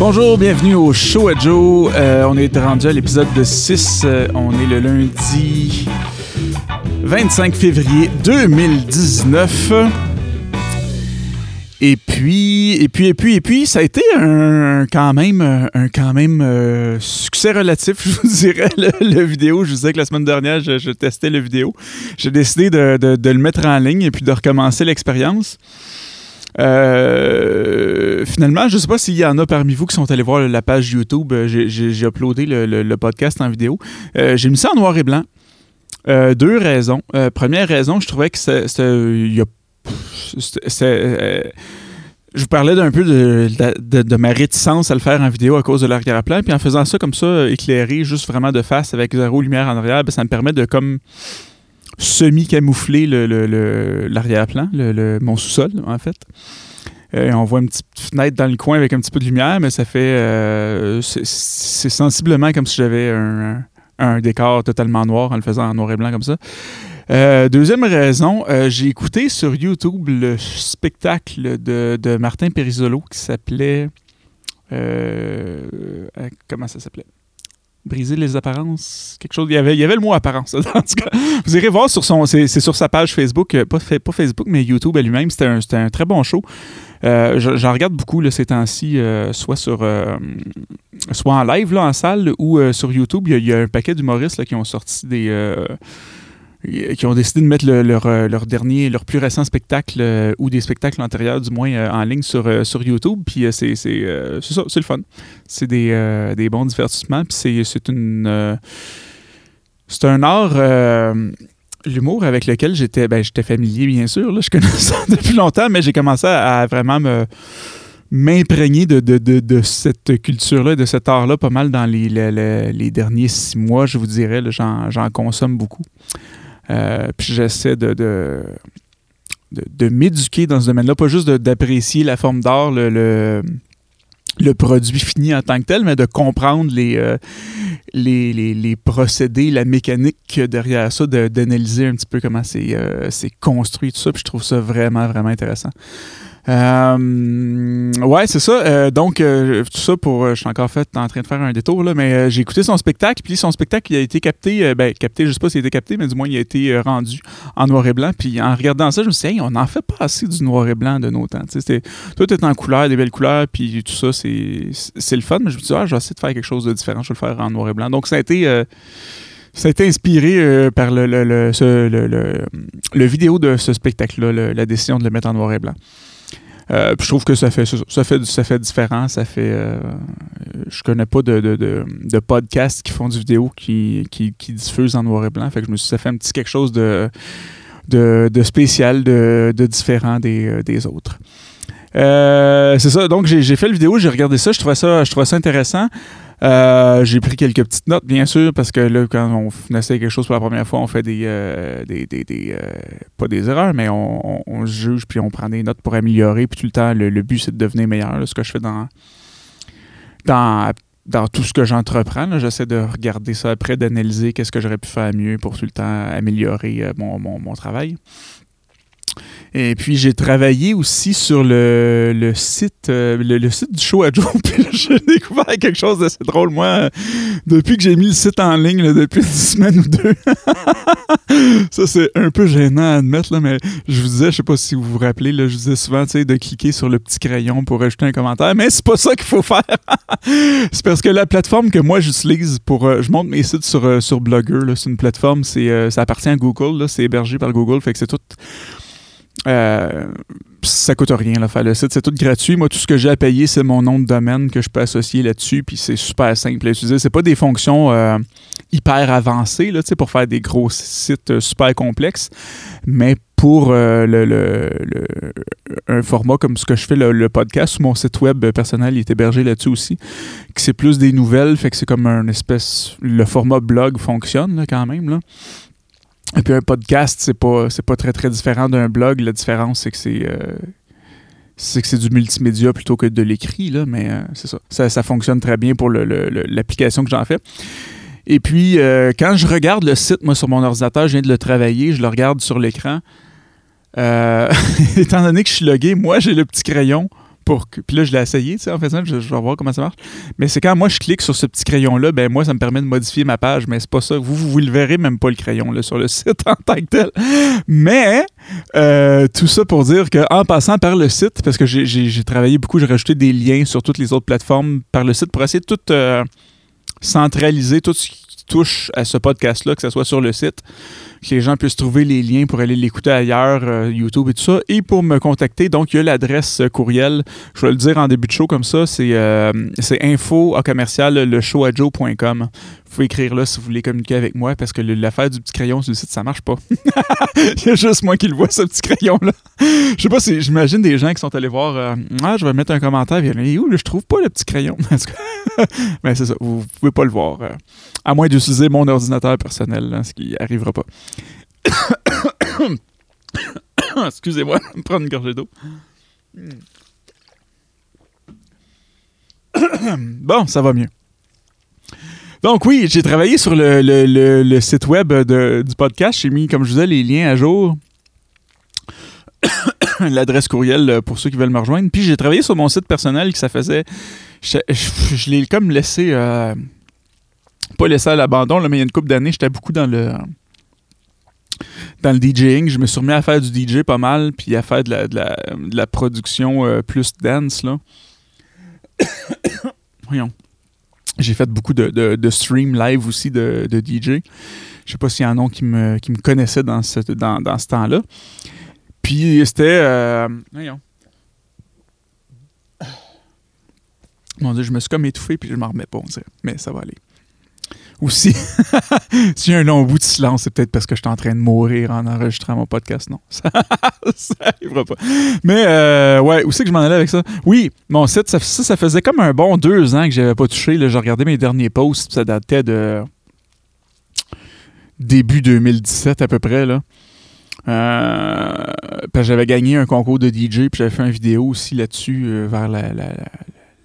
Bonjour, bienvenue au Show à Joe. Euh, on est rendu à l'épisode de 6. Euh, on est le lundi 25 février 2019. Et puis, et puis, et puis, et puis, ça a été un, quand même, un euh, succès relatif, je vous dirais, le, vidéo. Je vous disais que la semaine dernière, je, testais le vidéo. J'ai décidé de, de, le mettre en ligne et puis de recommencer l'expérience. Euh, finalement, je ne sais pas s'il y en a parmi vous qui sont allés voir la page YouTube. Euh, j'ai uploadé le, podcast en vidéo. Euh, j'ai mis ça en noir et blanc. deux raisons. première raison, je trouvais que c'est. je vous parlais d'un peu de, ma réticence à le faire en vidéo à cause de l'arrière-plan. Puis en faisant ça comme ça, éclairé, juste vraiment de face avec zéro lumière en arrière, ben, ça me permet de comme semi-camouflé l'arrière-plan, le, mon sous-sol, en fait. Euh, on voit une petite fenêtre dans le coin avec un petit peu de lumière, mais ça fait. Euh, c'est sensiblement comme si j'avais un, décor totalement noir en le faisant en noir et blanc comme ça. Euh, deuxième raison, j'ai écouté sur YouTube le spectacle de, de Martin Perisolo qui s'appelait. comment ça s'appelait? Briser les apparences, quelque chose. Il y avait, il y avait le mot apparence. En tout cas, vous irez voir sur son, c'est, sur sa page Facebook, euh, pas, pas Facebook, mais YouTube lui-même. C'était un, un, très bon show. Euh, j'en regarde beaucoup ces temps-ci, euh, soit sur, soit en live là, en salle ou sur YouTube. Il y, a, un paquet d'humoristes qui ont sorti des qui ont décidé de mettre leur, euh, leur, dernier, leur plus récent spectacle euh, ou des spectacles antérieurs, du moins, euh, en ligne sur, sur YouTube. Puis c'est ça, c'est le fun. C'est des, des, bons divertissements. Puis c'est une. c'est un art. L'humour avec lequel j'étais ben, j'étais familier, bien sûr. Là, je connais ça depuis longtemps, mais j'ai commencé à, vraiment me m'imprégner de, de, de, de, cette culture-là, de cet art-là, pas mal dans les, les, les, derniers six mois, je vous dirais. J'en consomme beaucoup. Euh, puis j'essaie de, de, m'éduquer dans ce domaine-là, pas juste d'apprécier la forme d'art, le, le, produit fini en tant que tel, mais de comprendre les, euh, les, les, procédés, la mécanique derrière ça, d'analyser un petit peu comment c'est euh, construit, tout ça. Puis je trouve ça vraiment, vraiment intéressant. Euh, ouais, c'est ça. Euh, donc, euh, tout ça pour. je suis encore en train de faire un détour, là, mais j'ai écouté son spectacle. Puis son spectacle, il a été capté. ben, capté, je sais pas s'il a été capté, mais du moins, il a été rendu en noir et blanc. Puis en regardant ça, je me suis dit, on n'en fait pas assez du noir et blanc de nos temps. tout est en couleur, des belles couleurs, puis tout ça, c'est le fun. Mais je me suis dit, ah, je vais essayer de faire quelque chose de différent. Je vais le faire en noir et blanc. Donc, ça a été. Ça a été inspiré par le, le, le, le, vidéo de ce spectacle-là, la décision de le mettre en noir et blanc. Euh, je trouve que ça fait ça fait ça fait différent. Ça fait euh, je connais pas de, de, de, podcasts qui font du vidéo qui, qui, qui, diffusent en noir et blanc. Fait que je me suis ça fait un petit quelque chose de, de, spécial, de, différent des, euh, des autres. C'est ça. Donc, j'ai fait la vidéo, j'ai regardé ça, je trouvais ça, je trouvais ça intéressant. Euh, j'ai pris quelques petites notes, bien sûr, parce que là, quand on essaie quelque chose pour la première fois, on fait des. Euh, des, des, euh, pas des erreurs, mais on, juge puis on prend des notes pour améliorer. Puis tout le temps, le, but, c'est de devenir meilleur. ce que je fais dans. dans dans tout ce que j'entreprends, j'essaie de regarder ça après, d'analyser qu'est-ce que j'aurais pu faire mieux pour tout le temps améliorer mon, mon travail. Et puis j'ai travaillé aussi sur le, le site euh, le, site du show à Joe. Puis j'ai découvert quelque chose d'assez drôle, moi, depuis que j'ai mis le site en ligne depuis une semaine ou deux. ça, c'est un peu gênant à admettre, là, mais je vous disais, je sais pas si vous vous rappelez, là, je vous disais souvent de cliquer sur le petit crayon pour ajouter un commentaire, mais c'est pas ça qu'il faut faire. c'est parce que la plateforme que moi j'utilise pour. Euh, je monte mes sites sur, euh, sur Blogger, c'est une plateforme, c'est ça appartient à Google, c'est hébergé par Google, fait que c'est tout euh, ça coûte rien là, faire le site, c'est tout gratuit. Moi, tout ce que j'ai à payer, c'est mon nom de domaine que je peux associer là-dessus, puis c'est super simple à utiliser. C'est pas des fonctions euh, hyper avancées là, pour faire des gros sites euh, super complexes, mais pour le, un format comme ce que je fais, le, podcast, mon site web personnel il est hébergé là-dessus aussi, que c'est plus des nouvelles, fait que c'est comme un espèce... Le format blog fonctionne quand même, là. Et puis un podcast, c'est pas, pas très très différent d'un blog. La différence, c'est que c'est, euh, que c'est du multimédia plutôt que de l'écrit, là, mais euh, c'est ça. ça. fonctionne très bien pour l'application que j'en fais. Et puis, euh, quand je regarde le site, moi, sur mon ordinateur, je viens de le travailler, je le regarde sur l'écran. étant donné que je suis logué, moi, j'ai le petit crayon Puis là, je l'ai essayé, tu sais, en faisant, je, je vais voir comment ça marche. Mais c'est quand moi, je clique sur ce petit crayon-là, ben moi, ça me permet de modifier ma page, mais c'est pas ça. Vous, vous, vous le verrez même pas, le crayon, là, sur le site en tant que tel. Mais, euh, tout ça pour dire qu'en passant par le site, parce que j'ai- travaillé beaucoup, j'ai rajouté des liens sur toutes les autres plateformes par le site pour essayer de tout euh, centraliser, tout ce touche à ce podcast-là, que ce soit sur le site, que les gens puissent trouver les liens pour aller l'écouter ailleurs, euh, YouTube et tout ça, et pour me contacter. Donc, il y a l'adresse euh, courriel. Je vais le dire en début de show comme ça. C'est euh, info à commercial leshowadjoe.com. Vous pouvez écrire là si vous voulez communiquer avec moi parce que le- l'affaire du petit crayon sur le site, ça marche pas. il y a juste moi qui le vois, ce petit crayon-là. Je sais pas si j'imagine des gens qui sont allés voir euh, Ah, je vais mettre un commentaire. A, où, là, je trouve pas le petit crayon. Mais c'est ça, vous pouvez pas le voir. À moins d'utiliser mon ordinateur personnel, là, ce qui arrivera pas. Excusez-moi, me prendre une gorgée d'eau. bon, ça va mieux. Donc oui, j'ai travaillé sur le, site web du podcast. J'ai mis, comme je disais, les liens à jour. L'adresse courriel euh, pour ceux qui veulent me rejoindre. Puis j'ai travaillé sur mon site personnel que ça faisait... Je l'ai comme laissé... euh, pas laissé à l'abandon, mais il y a une couple d'années, j'étais beaucoup dans le dans le DJing. Je me suis remis à faire du DJ pas mal, puis à faire de la, de la, production euh, plus dance. Là. Voyons. J'ai fait beaucoup de, de, de stream live aussi de, de DJ. Je sais pas s'il y en a qui me, qui me connaissaient dans ce, dans, dans ce temps-là. Puis c'était... euh, voyons. Mon Dieu, je me suis comme étouffé, puis je m'en remets pas, on dirait. Mais ça va aller. Aussi, s'il y a un long bout de silence, c'est peut-être parce que je suis en train de mourir en enregistrant mon podcast. Non, ça, ça arrivera pas. Mais euh, ouais, où c'est que je m'en allais avec ça? Oui, mon site, ça, ça, ça faisait comme un bon deux ans que j'avais pas touché. Je regardais mes derniers posts, ça datait de début 2017 à peu près. Là. Euh, j'avais gagné un concours de DJ, puis j'avais fait une vidéo aussi là-dessus euh, vers la-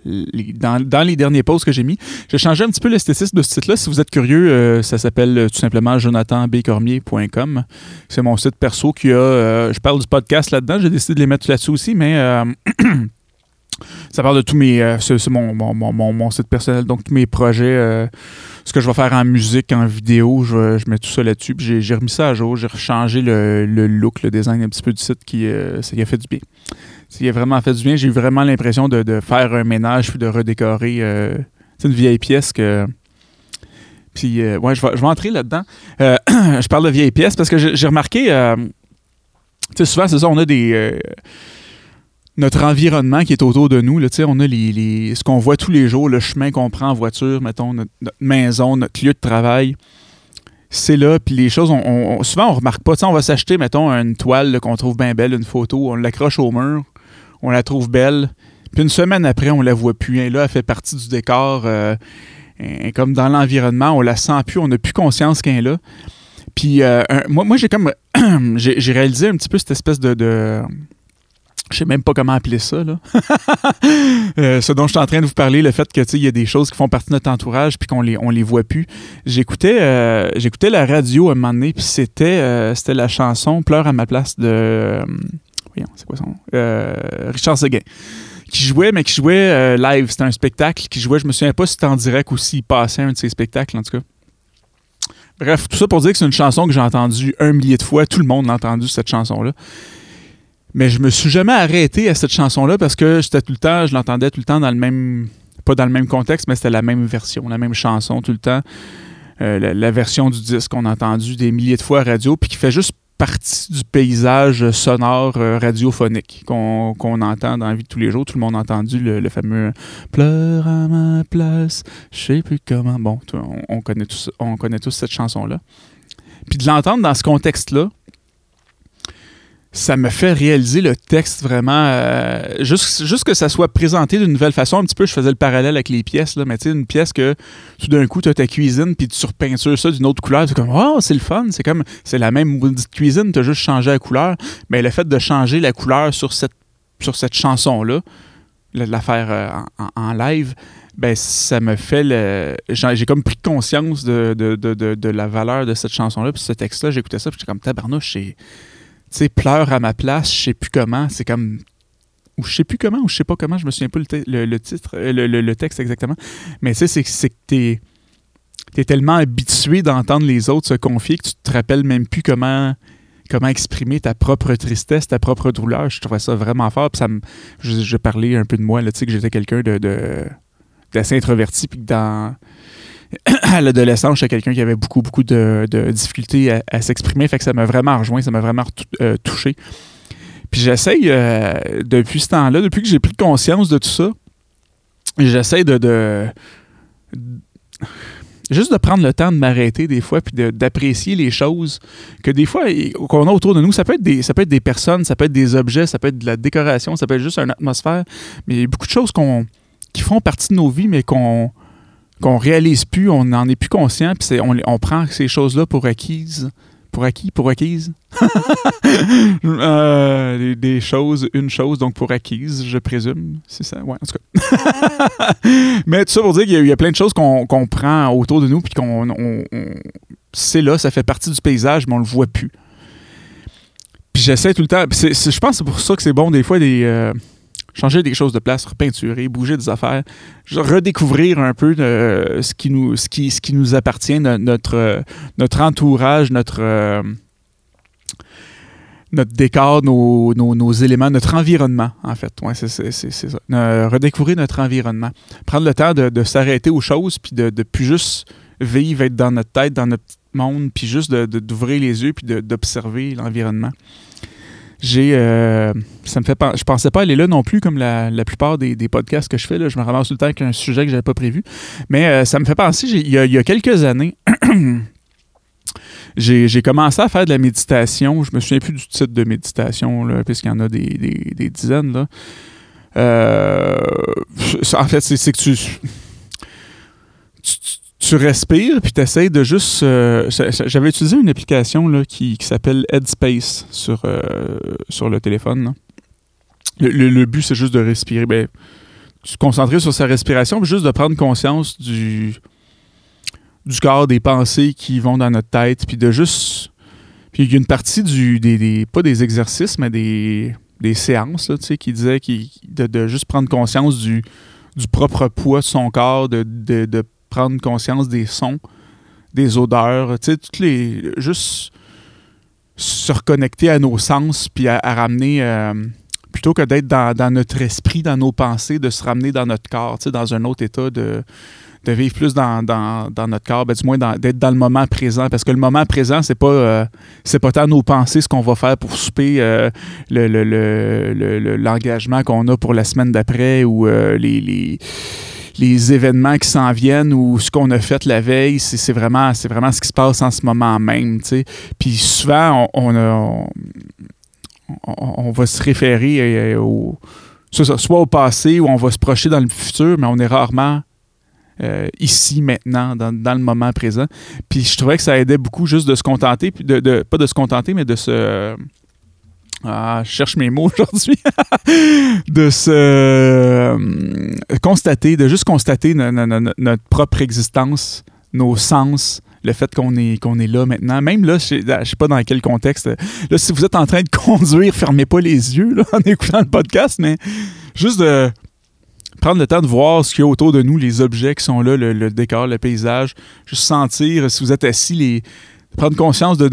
dans les derniers posts que j'ai mis. J'ai changé un petit peu l'esthétisme de ce site-là. Si vous êtes curieux, euh, ça s'appelle euh, tout simplement jonathanbcormier.com. C'est mon site perso qui a. euh, je parle du podcast là-dedans. J'ai décidé de les mettre là-dessus aussi, mais. Ça parle de tous mes. euh, c'est mon, mon, mon, mon- site personnel, donc tous mes projets, euh, ce que je vais faire en musique, en vidéo, je, mets tout ça là-dessus. Puis j'ai- remis ça à jour, j'ai rechangé le, look, le design un petit peu du site qui, euh, ça y a fait du bien. Ça y a vraiment fait du bien. J'ai eu vraiment l'impression de, faire un ménage puis de redécorer. c'est une vieille pièce que. Puis, ouais, je vais, je vais entrer là-dedans. Je parle de vieille pièce parce que j'ai remarqué. tu sais, souvent, c'est ça, on a des. Notre environnement qui est autour de nous, là, on a les, les- ce qu'on voit tous les jours, le chemin qu'on prend en voiture, mettons, notre, maison, notre lieu de travail. C'est là, puis les choses, on, on- souvent on remarque pas. Tu sais, on va s'acheter, mettons, une toile qu'on trouve bien belle, une photo, on l'accroche au mur, on la trouve belle, puis une semaine après, on la voit plus. Là, elle fait partie du décor. euh, comme dans l'environnement, on la sent plus, on n'a plus conscience qu'elle est là. Puis euh, moi, moi j'ai comme j'ai réalisé un petit peu cette espèce de je sais même pas comment appeler ça, là. Euh, ce dont je suis en train de vous parler, le fait que, il y a des choses qui font partie de notre entourage puis qu'on les, on les voit plus. J'écoutais euh, j'écoutais la radio à un moment donné, puis c'était euh, c'était la chanson Pleure à ma place de... voyons, c'est quoi son Richard Seguin. Qui jouait, mais qui jouait live. C'était un spectacle qui jouait. Je me souviens pas si c'était en direct ou s'il passait un de ses spectacles, en tout cas. Bref, tout ça pour dire que c'est une chanson que j'ai entendue un millier de fois. Tout le monde a entendu cette chanson-là. Mais je me suis jamais arrêté à cette chanson-là parce que j'étais tout le temps, je l'entendais tout le temps dans le même, pas dans le même contexte, mais c'était la même version, la même chanson tout le temps. Euh, la, version du disque qu'on a entendu des milliers de fois à radio, puis qui fait juste partie du paysage sonore euh, radiophonique qu'on entend dans la vie de tous les jours. Tout le monde a entendu le, fameux Pleure à ma place, je sais plus comment. Bon, on connaît tous, on connaît tous cette chanson-là. Puis de l'entendre dans ce contexte-là, ça me fait réaliser le texte vraiment. euh, juste, juste que ça soit présenté d'une nouvelle façon. Un petit peu, je faisais le parallèle avec les pièces, là, mais tu sais, une pièce que tout d'un coup, tu as ta cuisine, puis tu surpeintures ça d'une autre couleur. C'est comme, oh, c'est le fun. C'est comme, c'est la même cuisine, tu as juste changé la couleur. Mais le fait de changer la couleur sur cette, sur cette chanson-là, de la faire euh, en, live, ben ça me fait le. J'ai comme pris conscience de, de, de, de, de la valeur de cette chanson-là. Puis ce texte-là, j'écoutais ça, puis j'étais comme tabarnouche, c'est. Tu sais, pleure à ma place, je sais plus comment. C'est comme ou je sais plus comment, ou je sais pas comment, je me souviens pas le, titre, euh, le, texte exactement. Mais tu sais, c'est que t'es es tellement habitué d'entendre les autres se confier que tu te rappelles même plus comment comment exprimer ta propre tristesse, ta propre douleur. Je trouvais ça vraiment fort. Puis ça me, je, parlais un peu de moi, tu sais, que j'étais quelqu'un de, d'assez introverti, puis que dans à l'adolescence, j'étais quelqu'un qui avait beaucoup, beaucoup de, difficultés à, s'exprimer. Fait que ça m'a vraiment rejoint, ça m'a vraiment euh, touché. Puis j'essaye, euh, depuis ce temps-là, depuis que j'ai pris conscience de tout ça, j'essaie de, juste de prendre le temps de m'arrêter des fois puis d'apprécier les choses que des fois qu'on a autour de nous ça peut être des ça peut être des personnes ça peut être des objets ça peut être de la décoration ça peut être juste une atmosphère mais il y a beaucoup de choses qu'on qui font partie de nos vies mais qu'on qu'on réalise plus on n'en est plus conscient puis on, on prend ces choses là pour acquises pour acquis, pour acquise. Euh, des, choses, une chose, donc pour acquise, je présume. C'est ça, ouais, en tout cas. Mais tout ça pour dire qu'il y, a plein de choses qu'on prend autour de nous, puis qu'on. c'est là, ça fait partie du paysage, mais on le voit plus. Puis j'essaie tout le temps. je pense que c'est pour ça que c'est bon, des fois, des. Euh, changer des choses de place, repeinturer, bouger des affaires, redécouvrir un peu euh, ce, qui nous, appartient, notre, euh, notre entourage, notre, euh, décor, nos, éléments, notre environnement, en fait. Redécouvrir notre environnement. Prendre le temps de, s'arrêter aux choses, puis de, de plus juste vivre, être dans notre tête, dans notre monde, puis juste d'ouvrir les yeux, puis d'observer l'environnement j'ai euh, ça me fait je pensais pas aller là non plus comme la, plupart des, podcasts que je fais là. je me ramasse tout le temps avec un sujet que j'avais pas prévu mais euh, ça me fait penser il y, a, quelques années j'ai commencé à faire de la méditation je me souviens plus du titre de méditation puisqu'il y en a des, dizaines là euh, en fait c'est que tu tu respires, puis tu essaies de juste... Euh, j'avais utilisé une application là, qui, s'appelle Headspace sur, euh, sur le téléphone. Le, but, c'est juste de respirer. Ben, se concentrer sur sa respiration, puis juste de prendre conscience du, du corps, des pensées qui vont dans notre tête, puis de juste... Puis il y a une partie du... Des, pas des exercices, mais des, des séances, là, qui disait qui, de, juste prendre conscience du, du propre poids de son corps, de, de, de prendre conscience des sons, des odeurs, tu sais, toutes les. Juste se reconnecter à nos sens, puis à, ramener. Euh, plutôt que d'être dans, notre esprit, dans nos pensées, de se ramener dans notre corps, dans un autre état de, de vivre plus dans, notre corps, ben, du moins d'être dans le moment présent. Parce que le moment présent, c'est pas euh, c'est pas tant nos pensées, ce qu'on va faire pour souper, euh, l'engagement qu'on a pour la semaine d'après ou les événements qui s'en viennent ou ce qu'on a fait la veille, c'est vraiment, vraiment ce qui se passe en ce moment même. Puis souvent, on, on, va se référer euh, au, soit au passé ou on va se projeter dans le futur, mais on est rarement euh, ici, maintenant, dans, le moment présent. Puis je trouvais que ça aidait beaucoup juste de se contenter, de, pas de se contenter, mais de se ah, je cherche mes mots aujourd'hui, de se euh, constater, de juste constater notre propre existence, nos sens, le fait qu'on est, qu'on est là maintenant. Même là, je ne sais pas dans quel contexte. Là, si vous êtes en train de conduire, fermez pas les yeux en écoutant le podcast, mais juste de prendre le temps de voir ce qu'il y a autour de nous, les objets qui sont là, le, le décor, le paysage, juste sentir, si vous êtes assis, les prendre conscience du,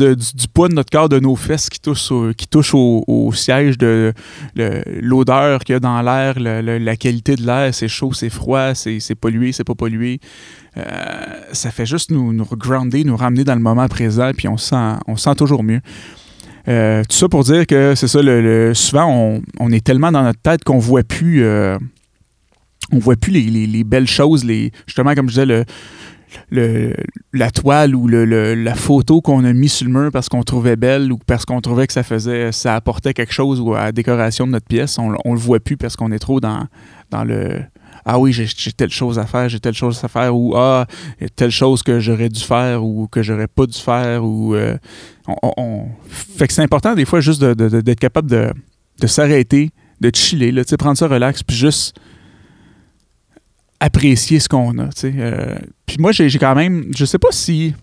poids de notre corps, de nos fesses qui touchent au, siège, de l'odeur qu'il y a dans l'air, la qualité de l'air, c'est chaud, c'est froid, c'est pollué, c'est pas pollué. Euh, ça fait juste nous, nous grounder, nous ramener dans le moment présent, puis on se sent, sent toujours mieux. Euh, tout ça pour dire que c'est ça, le, souvent on, est tellement dans notre tête qu'on voit plus, euh, on voit plus les, les, belles choses, les, justement comme je disais, le, le, la toile ou le, la photo qu'on a mis sur le mur parce qu'on trouvait belle ou parce qu'on trouvait que ça faisait ça apportait quelque chose à la décoration de notre pièce, on, on le voit plus parce qu'on est trop dans, dans le ah oui, j'ai telle chose à faire, j'ai telle chose à faire, ou ah, telle chose que j'aurais dû faire ou que j'aurais pas dû faire, ou euh, on, fait que c'est important des fois juste d'être capable de, de s'arrêter, de chiller, là, prendre ça relax, puis juste apprécier ce qu'on a. Euh, puis moi, j'ai quand même, je sais pas si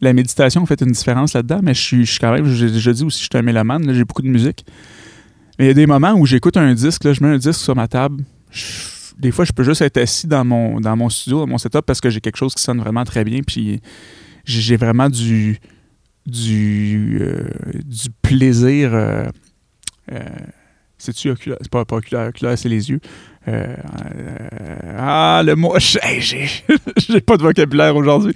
la méditation fait une différence là-dedans, mais je suis, quand même, je, dis aussi, je suis un mélomane, j'ai beaucoup de musique. Mais il y a des moments où j'écoute un disque, là, je mets un disque sur ma table. des fois, je peux juste être assis dans mon, dans mon studio, dans mon setup, parce que j'ai quelque chose qui sonne vraiment très bien. Puis j'ai vraiment du, du, euh, plaisir. Euh, c'est-tu oculaire? C'est pas, pas oculaire, c'est les yeux. Euh, euh, ah, le mot. J'ai pas de vocabulaire aujourd'hui.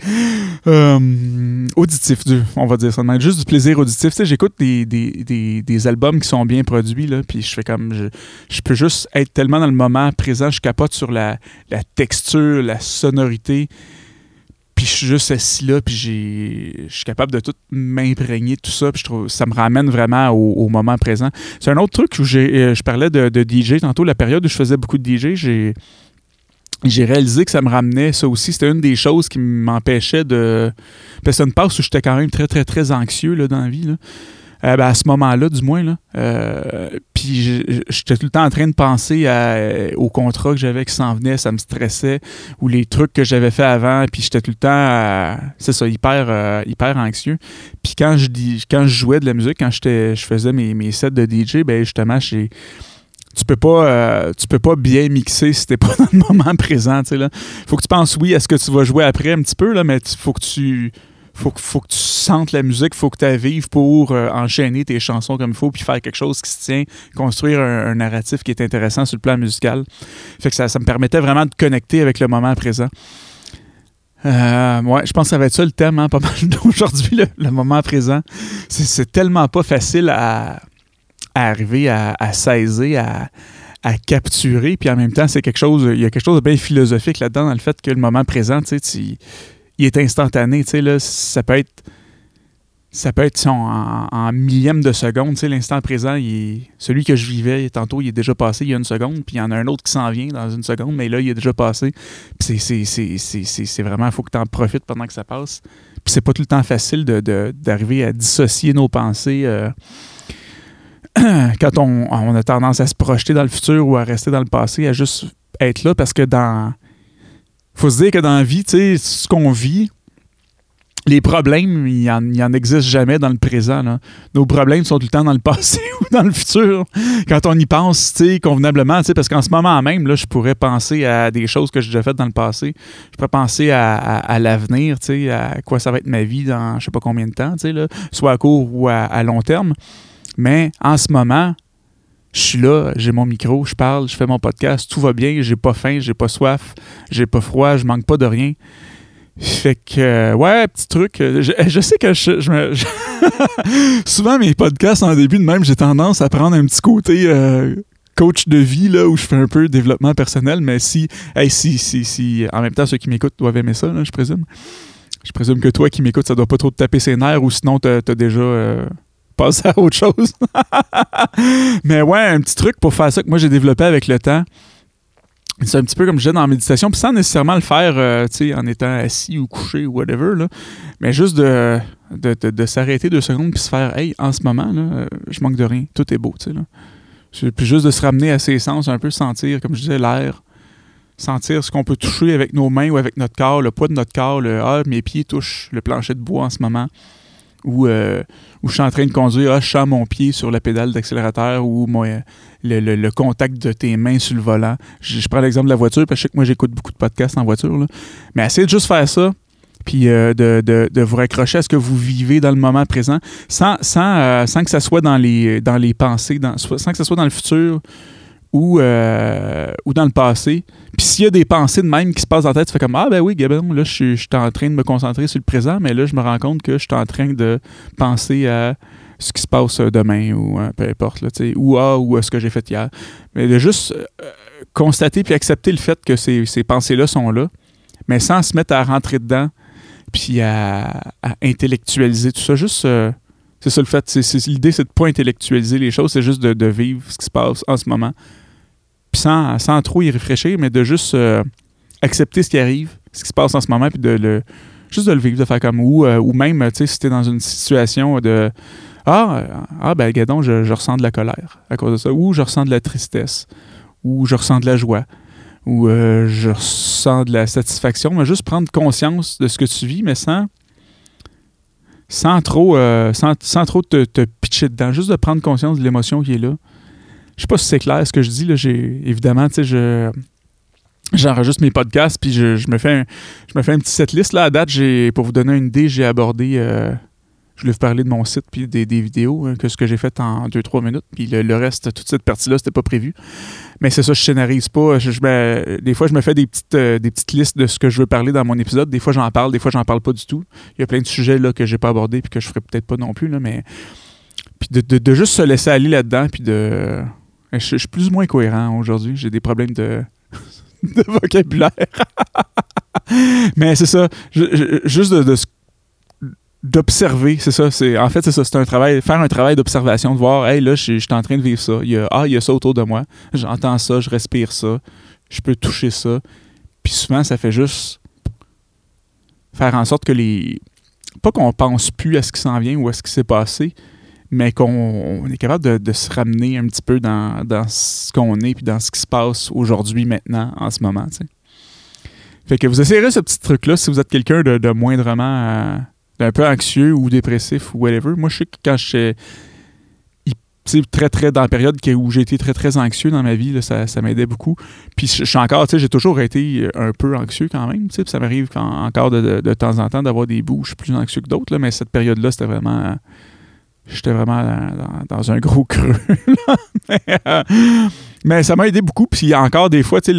Euh, auditif, on va dire ça. Juste du plaisir auditif. Tu sais, j'écoute des, des, des, albums qui sont bien produits, là, puis je fais comme. Je, je, peux juste être tellement dans le moment présent, je capote sur la, la texture, la sonorité. Puis je suis juste assis là, puis je suis capable de tout m'imprégner tout ça. Puis je trouve ça me ramène vraiment au, moment présent. C'est un autre truc où euh, je parlais de, DJ tantôt, la période où je faisais beaucoup de DJ, j'ai j'ai réalisé que ça me ramenait ça aussi. C'était une des choses qui m'empêchait de. Parce que une passe où j'étais quand même très, très, très anxieux là, dans la vie. Là. Euh, ben, à ce moment-là, du moins. Là. Euh, puis j'étais tout le temps en train de penser euh, au contrat que j'avais qui s'en venait, ça me stressait, ou les trucs que j'avais fait avant, puis j'étais tout le temps, c'est ça, hyper, hyper anxieux. Puis quand je, quand je jouais de la musique, quand je faisais mes, mes sets de DJ, ben justement, tu peux pas tu peux pas bien mixer si t'es pas dans le moment présent. Il faut que tu penses oui à ce que tu vas jouer après un petit peu, là, mais il faut que tu faut, faut que tu sentes la musique, faut que tu vives pour euh, enchaîner tes chansons comme il faut, puis faire quelque chose qui se tient, construire un, narratif qui est intéressant sur le plan musical. Fait que ça, me permettait vraiment de connecter avec le moment présent. Euh, ouais, je pense que ça va être ça le thème, hein, pas mal d'aujourd'hui, le, moment présent. C'est tellement pas facile à, arriver à, saisir, à, capturer, puis en même temps, c'est quelque chose, il y a quelque chose de bien philosophique là-dedans, dans le fait que le moment présent, tu sais, il est instantané. Là, ça peut être. Ça peut être en, millième de seconde. L'instant présent, il celui que je vivais tantôt, il est déjà passé il y a une seconde. Puis il y en a un autre qui s'en vient dans une seconde, mais là, il est déjà passé. Puis c'est vraiment, il faut que tu en profites pendant que ça passe. Puis c'est pas tout le temps facile d'arriver de, à dissocier nos pensées. Euh, quand on, a tendance à se projeter dans le futur ou à rester dans le passé, à juste être là parce que dans faut se dire que dans la vie, tu sais, ce qu'on vit, les problèmes, il n'y en, existe jamais dans le présent. Nos problèmes sont tout le temps dans le passé ou dans le futur. Quand on y pense, convenablement, parce qu'en ce moment même, là, je pourrais penser à des choses que j'ai déjà faites dans le passé. Je pourrais penser à, l'avenir, à quoi ça va être ma vie dans je sais pas combien de temps, soit à court ou à long terme. Mais en ce moment, je suis là, j'ai mon micro, je parle, je fais mon podcast, tout va bien, j'ai pas faim, j'ai pas soif, j'ai pas froid, je manque pas de rien. Fait que, euh, ouais, petit truc. Euh, je, sais que je, me. souvent, mes podcasts, en début de même, j'ai tendance à prendre un petit côté euh, coach de vie, là, où je fais un peu développement personnel, mais si, hey, si, si, si, en même temps, ceux qui m'écoutent doivent aimer ça, là, je présume. Je présume que toi qui m'écoutes, ça doit pas trop te taper ses nerfs, ou sinon, t'as as déjà passer à autre chose. Mais ouais, un petit truc pour faire ça que moi j'ai développé avec le temps. C'est un petit peu comme je disais dans la méditation, puis sans nécessairement le faire euh, en étant assis ou couché ou whatever, là, mais juste de, de, s'arrêter deux secondes puis se faire Hey, en ce moment, là, euh, je manque de rien, tout est beau. Là. Puis juste de se ramener à ses sens, un peu sentir, comme je disais, l'air, sentir ce qu'on peut toucher avec nos mains ou avec notre corps, le poids de notre corps, le Ah, mes pieds touchent le plancher de bois en ce moment où, euh, où je suis en train de conduire, ah, je sens mon pied sur la pédale d'accélérateur ou le, le, contact de tes mains sur le volant. Je, prends l'exemple de la voiture, parce que je sais que moi j'écoute beaucoup de podcasts en voiture. Mais essayez de juste faire ça, puis euh, de, vous raccrocher à ce que vous vivez dans le moment présent, sans, euh, que ça soit dans les, dans les pensées, sans que ça soit dans le futur ou, euh, ou dans le passé. Puis s'il y a des pensées de même qui se passent dans la tête, tu fais comme Ah ben oui, Gabin, là, je suis en train de me concentrer sur le présent, mais là, je me rends compte que je suis en train de penser à ce qui se passe demain ou hein, peu importe, là, ou à, ou à ce que j'ai fait hier. Mais de juste euh, constater puis accepter le fait que ces, ces pensées-là sont là, mais sans se mettre à rentrer dedans puis à, intellectualiser tout ça. Juste. Euh, c'est ça le fait. L'idée, c'est de ne pas intellectualiser les choses, c'est juste de, vivre ce qui se passe en ce moment puis sans, sans, trop y réfléchir, mais de juste euh, accepter ce qui arrive, ce qui se passe en ce moment, puis de le juste de le vivre, de faire comme ou, euh, ou même, tu sais, si t'es dans une situation de Ah, euh, ah ben, gadon, je, ressens de la colère à cause de ça, ou je ressens de la tristesse, ou je ressens de la joie, ou je ressens de la satisfaction, mais juste prendre conscience de ce que tu vis, mais sans sans trop, sans, sans, trop te, te pitcher dedans, juste de prendre conscience de l'émotion qui est là je sais pas si c'est clair ce que je dis. Là. J'ai, évidemment, tu sais, je j'enregistre mes podcasts puis je, me fais un, je me fais une petite setlist là à date j'ai pour vous donner une idée j'ai abordé euh, je voulais vous parler de mon site puis des, vidéos hein, que ce que j'ai fait en 2-3 minutes puis le, reste toute cette partie là c'était pas prévu mais c'est ça je scénarise pas je, des fois je me fais des petites euh, des petites listes de ce que je veux parler dans mon épisode des fois j'en parle des fois j'en parle pas du tout il y a plein de sujets là que j'ai pas abordés puis que je ferai peut-être pas non plus là mais puis de, juste se laisser aller là-dedans puis de je, suis plus ou moins cohérent aujourd'hui j'ai des problèmes de de vocabulaire. Mais c'est ça, juste de, d'observer, c'est ça. C'est, en fait, c'est ça. C'est un travail, faire un travail d'observation, de voir, hey, là, je, suis en train de vivre ça. Il y a, ah, il y a ça autour de moi. J'entends ça, je respire ça. Je peux toucher ça. Puis souvent, ça fait juste faire en sorte que les. Pas qu'on pense plus à ce qui s'en vient ou à ce qui s'est passé, mais qu'on est capable de, se ramener un petit peu dans, ce qu'on est puis dans ce qui se passe aujourd'hui, maintenant, en ce moment. Fait que vous essayerez ce petit truc-là si vous êtes quelqu'un de, moindrement euh, d'un peu anxieux ou dépressif ou whatever. Moi, je sais que quand je suis très, très dans la période où j'ai été très, très anxieux dans ma vie, ça, m'aidait beaucoup. Puis je, suis encore, tu sais, j'ai toujours été un peu anxieux quand même, ça m'arrive encore de, de, temps en temps d'avoir des bouts, je suis plus anxieux que d'autres, mais cette période-là, c'était vraiment J'étais vraiment dans, un gros creux. Euh, mais, ça m'a aidé beaucoup. Puis encore des fois, sais,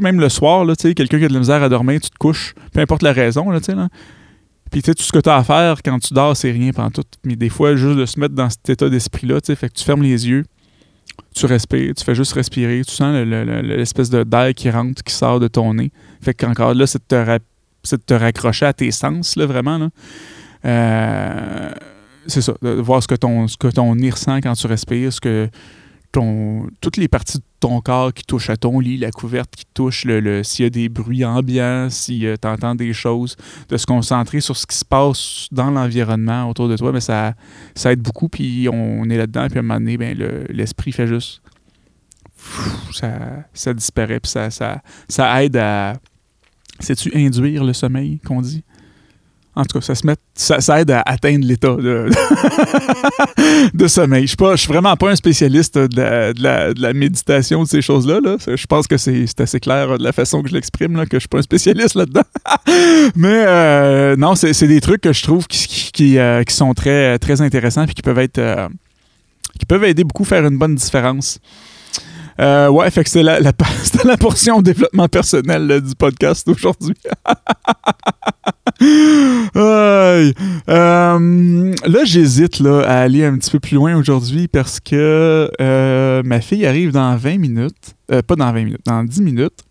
même le soir, quelqu'un qui a de la misère à dormir, tu te couches, peu importe la raison, là, tu sais, là. Puis, tout ce que tu as à faire quand tu dors, c'est rien pendant tout. Mais des fois, juste de se mettre dans cet état d'esprit-là, tu fait que tu fermes les yeux, tu respires, tu fais juste respirer, tu sens l'espèce de d'air qui rentre, qui sort de ton nez. Fait qu'encore là, c'est de, te raccrocher à tes sens, là, vraiment, là. Euh c'est ça, de voir ce que ton, ce que ton nez ressent quand tu respires, ce que ton, toutes les parties de ton corps qui touchent à ton lit, la couverte qui touche, le, s'il y a des bruits ambiants, si euh, tu entends des choses, de se concentrer sur ce qui se passe dans l'environnement autour de toi, mais ça, ça aide beaucoup. Puis on est là-dedans, puis à un moment donné, ben, l'esprit fait juste. ça, ça disparaît, puis ça, ça, ça aide à. Sais-tu induire le sommeil qu'on dit? En tout cas, ça, se met, ça, aide à atteindre l'état de, sommeil. Je ne suis vraiment pas un spécialiste de la, méditation, de ces choses-là. Là. Je pense que c'est assez clair de la façon que je l'exprime, que je ne suis pas un spécialiste là-dedans. Mais euh, non, c'est des trucs que je trouve qui, euh, sont très, intéressants et qui peuvent euh, qui peuvent aider beaucoup à faire une bonne différence. Euh, ouais, fait que c'était la, la, la, portion développement personnel du podcast aujourd'hui. euh, là, j'hésite là, à aller un petit peu plus loin aujourd'hui parce que euh, ma fille arrive dans 20 minutes. Pas dans 20 minutes, dans 10 minutes.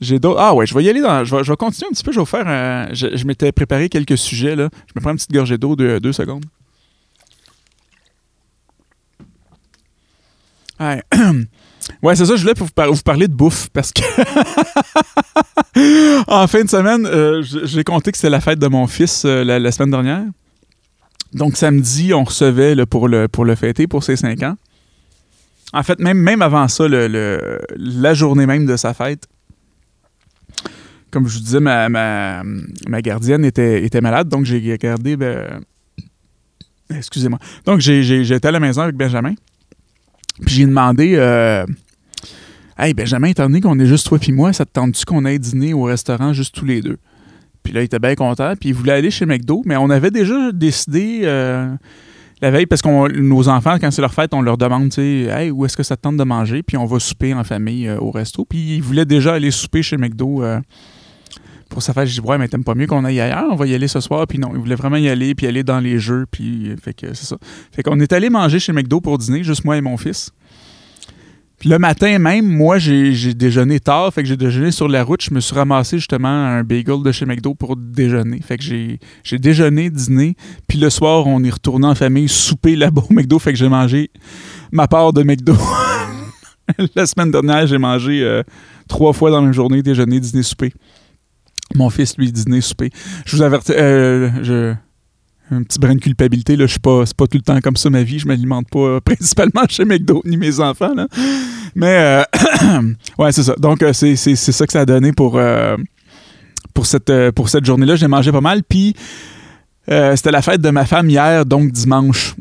J'ai. Ah ouais, je vais y aller dans. Je vais, je vais, continuer un petit peu. Je vais faire. Je, je m'étais préparé quelques sujets là. Je me prends une petite gorgée d'eau de deux secondes. Ouais. Ouais, c'est ça, je voulais vous, vous parler de bouffe parce que en fin de semaine, euh, j'ai compté que c'était la fête de mon fils euh, la, semaine dernière. Donc samedi, on recevait pour, le, pour le fêter pour ses 5 ans. En fait, même, même avant ça, le, la journée même de sa fête, comme je vous disais, ma, ma, gardienne était, était malade, donc j'ai gardé. Ben, excusez-moi. Donc j'ai été à la maison avec Benjamin. Puis j'ai demandé euh, Hey Benjamin, étant donné qu'on est juste toi puis moi, ça te tente-tu qu'on aille dîner au restaurant juste tous les deux? Puis là, il était bien content, puis il voulait aller chez McDo, mais on avait déjà décidé euh, la veille, parce que nos enfants, quand c'est leur fête, on leur demande, tu sais, hey, où est-ce que ça te tente de manger? Puis on va souper en famille euh, au resto. Puis il voulait déjà aller souper chez McDo pour sa fête. Je dis, ouais, mais t'aimes pas mieux qu'on aille ailleurs? On va y aller ce soir. Puis non, il voulait vraiment y aller, puis aller dans les jeux. Puis, fait que c'est ça. Fait qu'on est allé manger chez McDo pour dîner, juste moi et mon fils. Puis le matin même, moi, j'ai déjeuné tard. Fait que j'ai déjeuné sur la route. Je me suis ramassé justement un bagel de chez McDo pour déjeuner. Fait que j'ai déjeuné, dîné. Puis le soir, on est retourné en famille souper là-bas au McDo. Fait que j'ai mangé ma part de McDo. la semaine dernière, j'ai mangé euh, trois fois dans la journée, déjeuner, dîner, souper. Mon fils, lui, dîner, souper. Je vous avertis, euh, je, un petit brin de culpabilité. Là, je suis pas, c'est pas tout le temps comme ça ma vie. Je m'alimente pas euh, principalement chez McDo ni mes enfants. Là. Mais euh, ouais, c'est ça. Donc c'est, ça que ça a donné pour, pour cette, pour cette journée-là. J'ai mangé pas mal. Puis c'était la fête de ma femme hier, donc dimanche.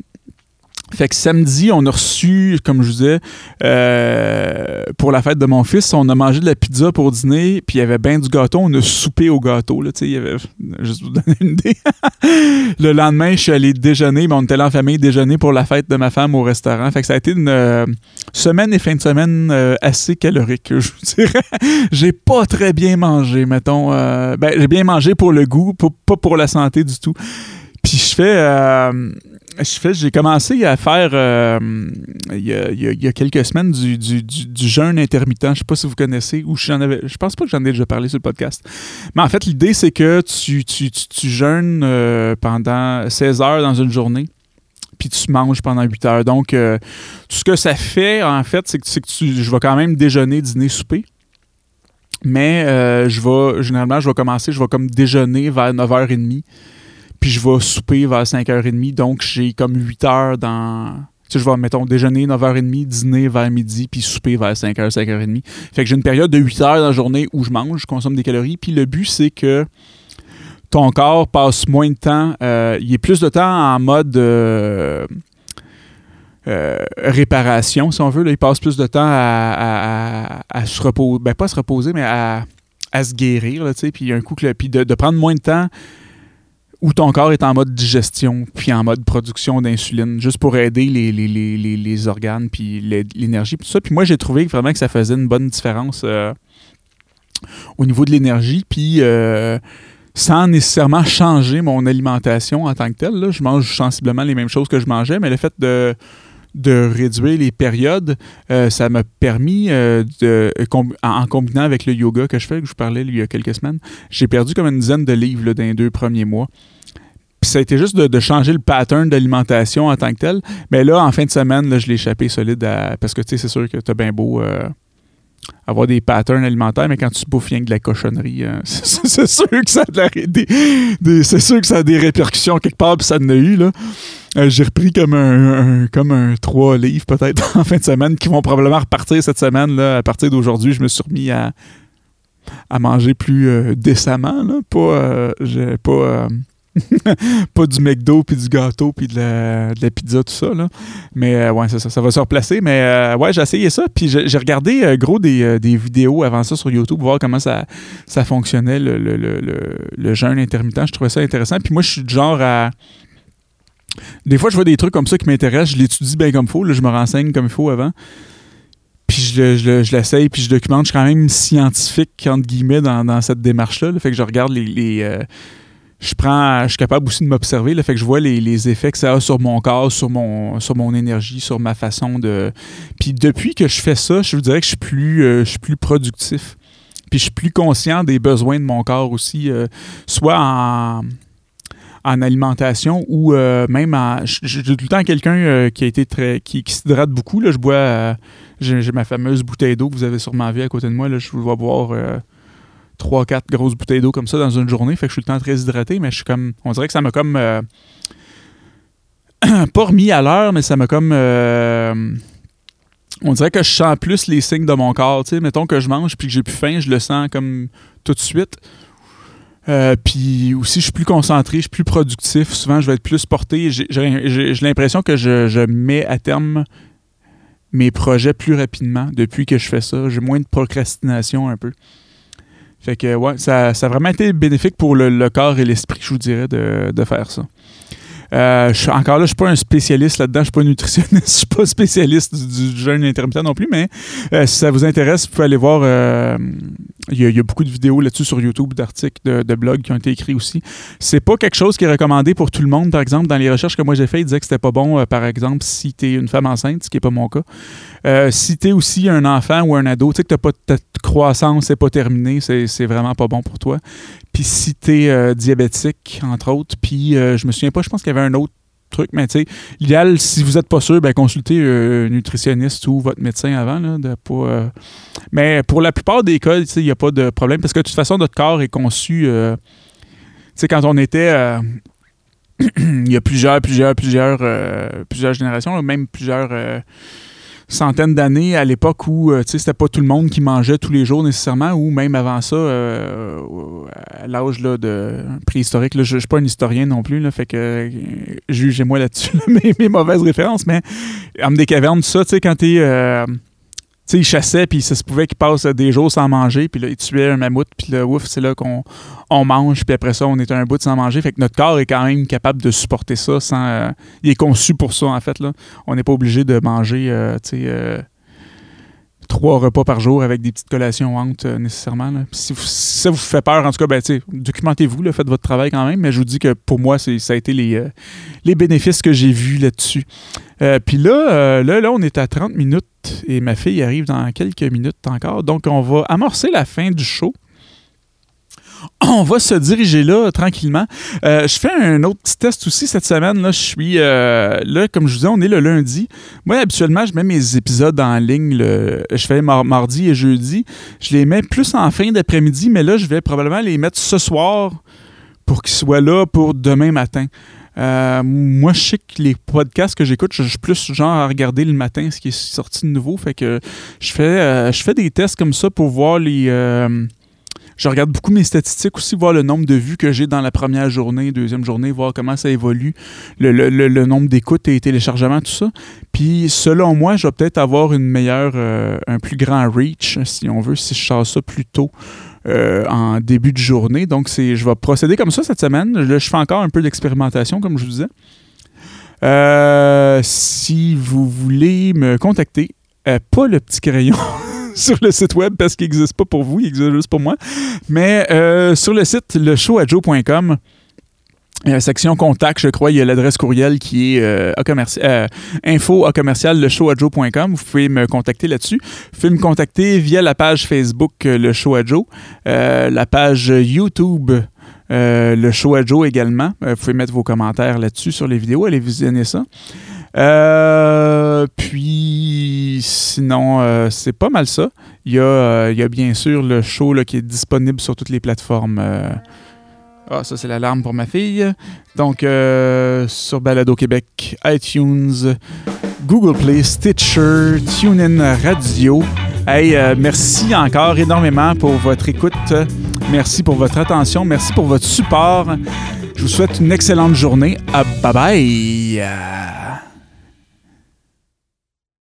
Fait que samedi, on a reçu, comme je vous disais, euh, pour la fête de mon fils, on a mangé de la pizza pour dîner, puis il y avait bien du gâteau. On a soupé au gâteau. Là, il y avait, juste pour vous donner une idée. le lendemain, je suis allé déjeuner, mais on était là en famille déjeuner pour la fête de ma femme au restaurant. Fait que ça a été une euh, semaine et fin de semaine euh, assez calorique, je vous dirais. j'ai pas très bien mangé, mettons. ben, j'ai bien mangé pour le goût, pas pour la santé du tout. Puis je fais j'ai commencé à faire euh, il, y a, quelques semaines du, jeûne intermittent. Je ne sais pas si vous connaissez ou j'en avais. Je pense pas que j'en ai déjà parlé sur le podcast. Mais en fait, l'idée, c'est que tu, tu, jeûnes euh, pendant 16 heures dans une journée. Puis tu manges pendant 8 heures. Donc, euh, tout ce que ça fait, en fait, c'est que, je vais quand même déjeuner, dîner, souper. Mais je vais, généralement, je vais commencer, je vais comme déjeuner vers 9h30 puis je vais souper vers 5h30. Donc, j'ai comme 8 heures dans. Tu sais, je vais, mettons, déjeuner 9h30, dîner vers midi, puis souper vers 5h, 5h30. Fait que j'ai une période de 8 heures dans la journée où je mange, je consomme des calories. Puis le but, c'est que ton corps passe moins de temps. Euh, il est plus de temps en mode. Euh, euh, réparation, si on veut. Il passe plus de temps à, se reposer, ben pas à se reposer, mais à, se guérir, là, puis un coup puis de, prendre moins de temps où ton corps est en mode digestion, puis en mode production d'insuline, juste pour aider les, les, organes, puis l'énergie, puis tout ça. Puis moi, j'ai trouvé vraiment que ça faisait une bonne différence euh, au niveau de l'énergie, puis euh, sans nécessairement changer mon alimentation en tant que telle. Je mange sensiblement les mêmes choses que je mangeais, mais le fait de de réduire les périodes, euh, ça m'a permis, euh, de, en, combinant avec le yoga que je fais, que je vous parlais il y a quelques semaines, j'ai perdu comme une dizaine de livres dans les deux premiers mois. Puis ça a été juste de, changer le pattern d'alimentation en tant que tel. Mais là, en fin de semaine, là, je l'ai échappé solide parce que tu sais, c'est sûr que tu as bien beau euh, avoir des patterns alimentaires, mais quand tu bouffes rien que de la cochonnerie, c'est sûr que ça a des, c'est sûr que ça a des répercussions quelque part, puis ça en a eu. Là. Euh, j'ai repris comme un, comme un trois livres peut-être en fin de semaine qui vont probablement repartir cette semaine. Là, à partir d'aujourd'hui, je me suis remis à, à manger plus euh, décemment. Là. Pas, euh, pas, pas du McDo, puis du gâteau, puis de la, pizza, tout ça. Là. Mais ouais, ça, ça va se replacer. Mais ouais, j'ai essayé ça. Puis j'ai regardé gros des, des, vidéos avant ça sur YouTube voir comment ça, ça fonctionnait, le, le, le, le, jeûne intermittent. Je trouvais ça intéressant. Puis moi, je suis du genre à des fois, je vois des trucs comme ça qui m'intéressent, je l'étudie bien comme il faut, je me renseigne comme il faut avant. Puis je, je, l'essaye, puis je documente. Je suis quand même scientifique, entre guillemets, dans, cette démarche-là. Fait que je regarde les. Euh, je prends. Je suis capable aussi de m'observer. Fait que je vois les, effets que ça a sur mon corps, sur mon, sur mon énergie, sur ma façon de. Puis depuis que je fais ça, je vous dirais que je suis plus, euh, je suis plus productif. Puis je suis plus conscient des besoins de mon corps aussi, euh, soit en en alimentation ou euh, même en. J'ai tout le temps quelqu'un euh, qui a été très. qui, s'hydrate beaucoup. Là. Je bois. Euh, j'ai ma fameuse bouteille d'eau que vous avez sûrement vu à côté de moi. Là. Je dois boire trois, quatre grosses bouteilles d'eau comme ça dans une journée. Fait que je suis le temps très hydraté, mais je suis comme. On dirait que ça m'a comme. pas remis à l'heure, mais ça m'a comme. on dirait que je sens plus les signes de mon corps. Mettons que je mange puis que j'ai plus faim, je le sens comme tout de suite. Euh, puis aussi, je suis plus concentré, je suis plus productif. Souvent, je vais être plus porté. J'ai l'impression que je, mets à terme mes projets plus rapidement depuis que je fais ça. J'ai moins de procrastination un peu. Fait que, ouais, ça, a vraiment été bénéfique pour le, corps et l'esprit, je vous dirais, de faire ça. Euh, encore là, je suis pas un spécialiste là-dedans, je suis pas nutritionniste, je suis pas spécialiste du, jeûne intermittent non plus, mais euh, si ça vous intéresse, vous pouvez aller voir. Euh, il y, a beaucoup de vidéos là-dessus sur YouTube, d'articles, de, blogs qui ont été écrits aussi. C'est pas quelque chose qui est recommandé pour tout le monde, par exemple. Dans les recherches que moi j'ai faites, ils disaient que c'était pas bon, par exemple, si tu es une femme enceinte, ce qui n'est pas mon cas. si tu es aussi un enfant ou un ado, tu sais que pas, ta croissance n'est pas terminée, c'est vraiment pas bon pour toi. Puis es euh, diabétique, entre autres, puis euh, je me souviens pas, je pense qu'il y avait un autre truc, mais tu sais, l'idéal, si vous n'êtes pas sûr, ben, consultez euh, un nutritionniste ou votre médecin avant. Là, de pas, mais pour la plupart des cas, il n'y a pas de problème parce que de toute façon, notre corps est conçu. tu sais, quand on était. il y a plusieurs, plusieurs, plusieurs, plusieurs générations, même plusieurs centaines d'années, à l'époque où euh, c'était pas tout le monde qui mangeait tous les jours nécessairement, ou même avant ça, euh, à l'âge de préhistorique. Là, je, je suis pas un historien non plus, là, fait que euh, jugez-moi là-dessus mes, mes, mauvaises références, mais homme des cavernes, ça, tu sais, quand tu sais, il chassait, puis ça se pouvait qu'il passe des jours sans manger, puis là, il tuait un mammouth, puis là, ouf, c'est là qu'on on mange, puis après ça, on est un bout sans manger. Fait que notre corps est quand même capable de supporter ça sans. Euh, il est conçu pour ça, en fait, là. On n'est pas obligé de manger, euh, tu sais. Euh, trois repas par jour avec des petites collations hantes nécessairement. Si, ça vous fait peur, en tout cas, ben, documentez-vous, faites votre travail quand même, mais je vous dis que pour moi, ça a été les, les bénéfices que j'ai vus là-dessus. Puis là, là, là, on est à 30 minutes et ma fille arrive dans quelques minutes encore. Donc, on va amorcer la fin du show. On va se diriger là tranquillement. Euh, je fais un autre petit test aussi cette semaine. Je suis euh, là, comme je vous disais, on est le lundi. Moi, habituellement, je mets mes épisodes en ligne. je fais mardi et jeudi. Je les mets plus en fin d'après-midi, mais là, je vais probablement les mettre ce soir pour qu'ils soient là pour demain matin. Euh, moi, je sais que les podcasts que j'écoute, je suis plus genre à regarder le matin ce qui est sorti de nouveau. Fait que je fais, je fais des tests comme ça pour voir les. Je regarde beaucoup mes statistiques aussi, voir le nombre de vues que j'ai dans la première journée, deuxième journée, voir comment ça évolue, le, nombre d'écoutes et téléchargements, tout ça. Puis, selon moi, je vais peut-être avoir une meilleure, un plus grand reach, si on veut, si je sors ça plus tôt. Euh, en début de journée. Donc, je vais procéder comme ça cette semaine. Je fais encore un peu d'expérimentation, comme je vous disais. Euh, si vous voulez me contacter, euh, pas le petit crayon sur le site web parce qu'il n'existe pas pour vous, il existe juste pour moi, mais sur le site leshowatjoe.com, la section contact, je crois, il y a l'adresse courriel qui est euh, euh, info à commercial le show Vous pouvez me contacter là-dessus. Vous pouvez me contacter via la page Facebook euh, Le Show la page YouTube Le Show également. vous pouvez mettre vos commentaires là-dessus sur les vidéos. Allez visionner ça. Puis sinon, c'est pas mal ça. Il y, a, a bien sûr le show qui est disponible sur toutes les plateformes. Ah, ça, c'est l'alarme pour ma fille. Donc, euh, sur Balado Québec, iTunes, Google Play, Stitcher, TuneIn Radio. Hey, euh, merci encore énormément pour votre écoute. Merci pour votre attention. Merci pour votre support. Je vous souhaite une excellente journée. Ah, bye bye.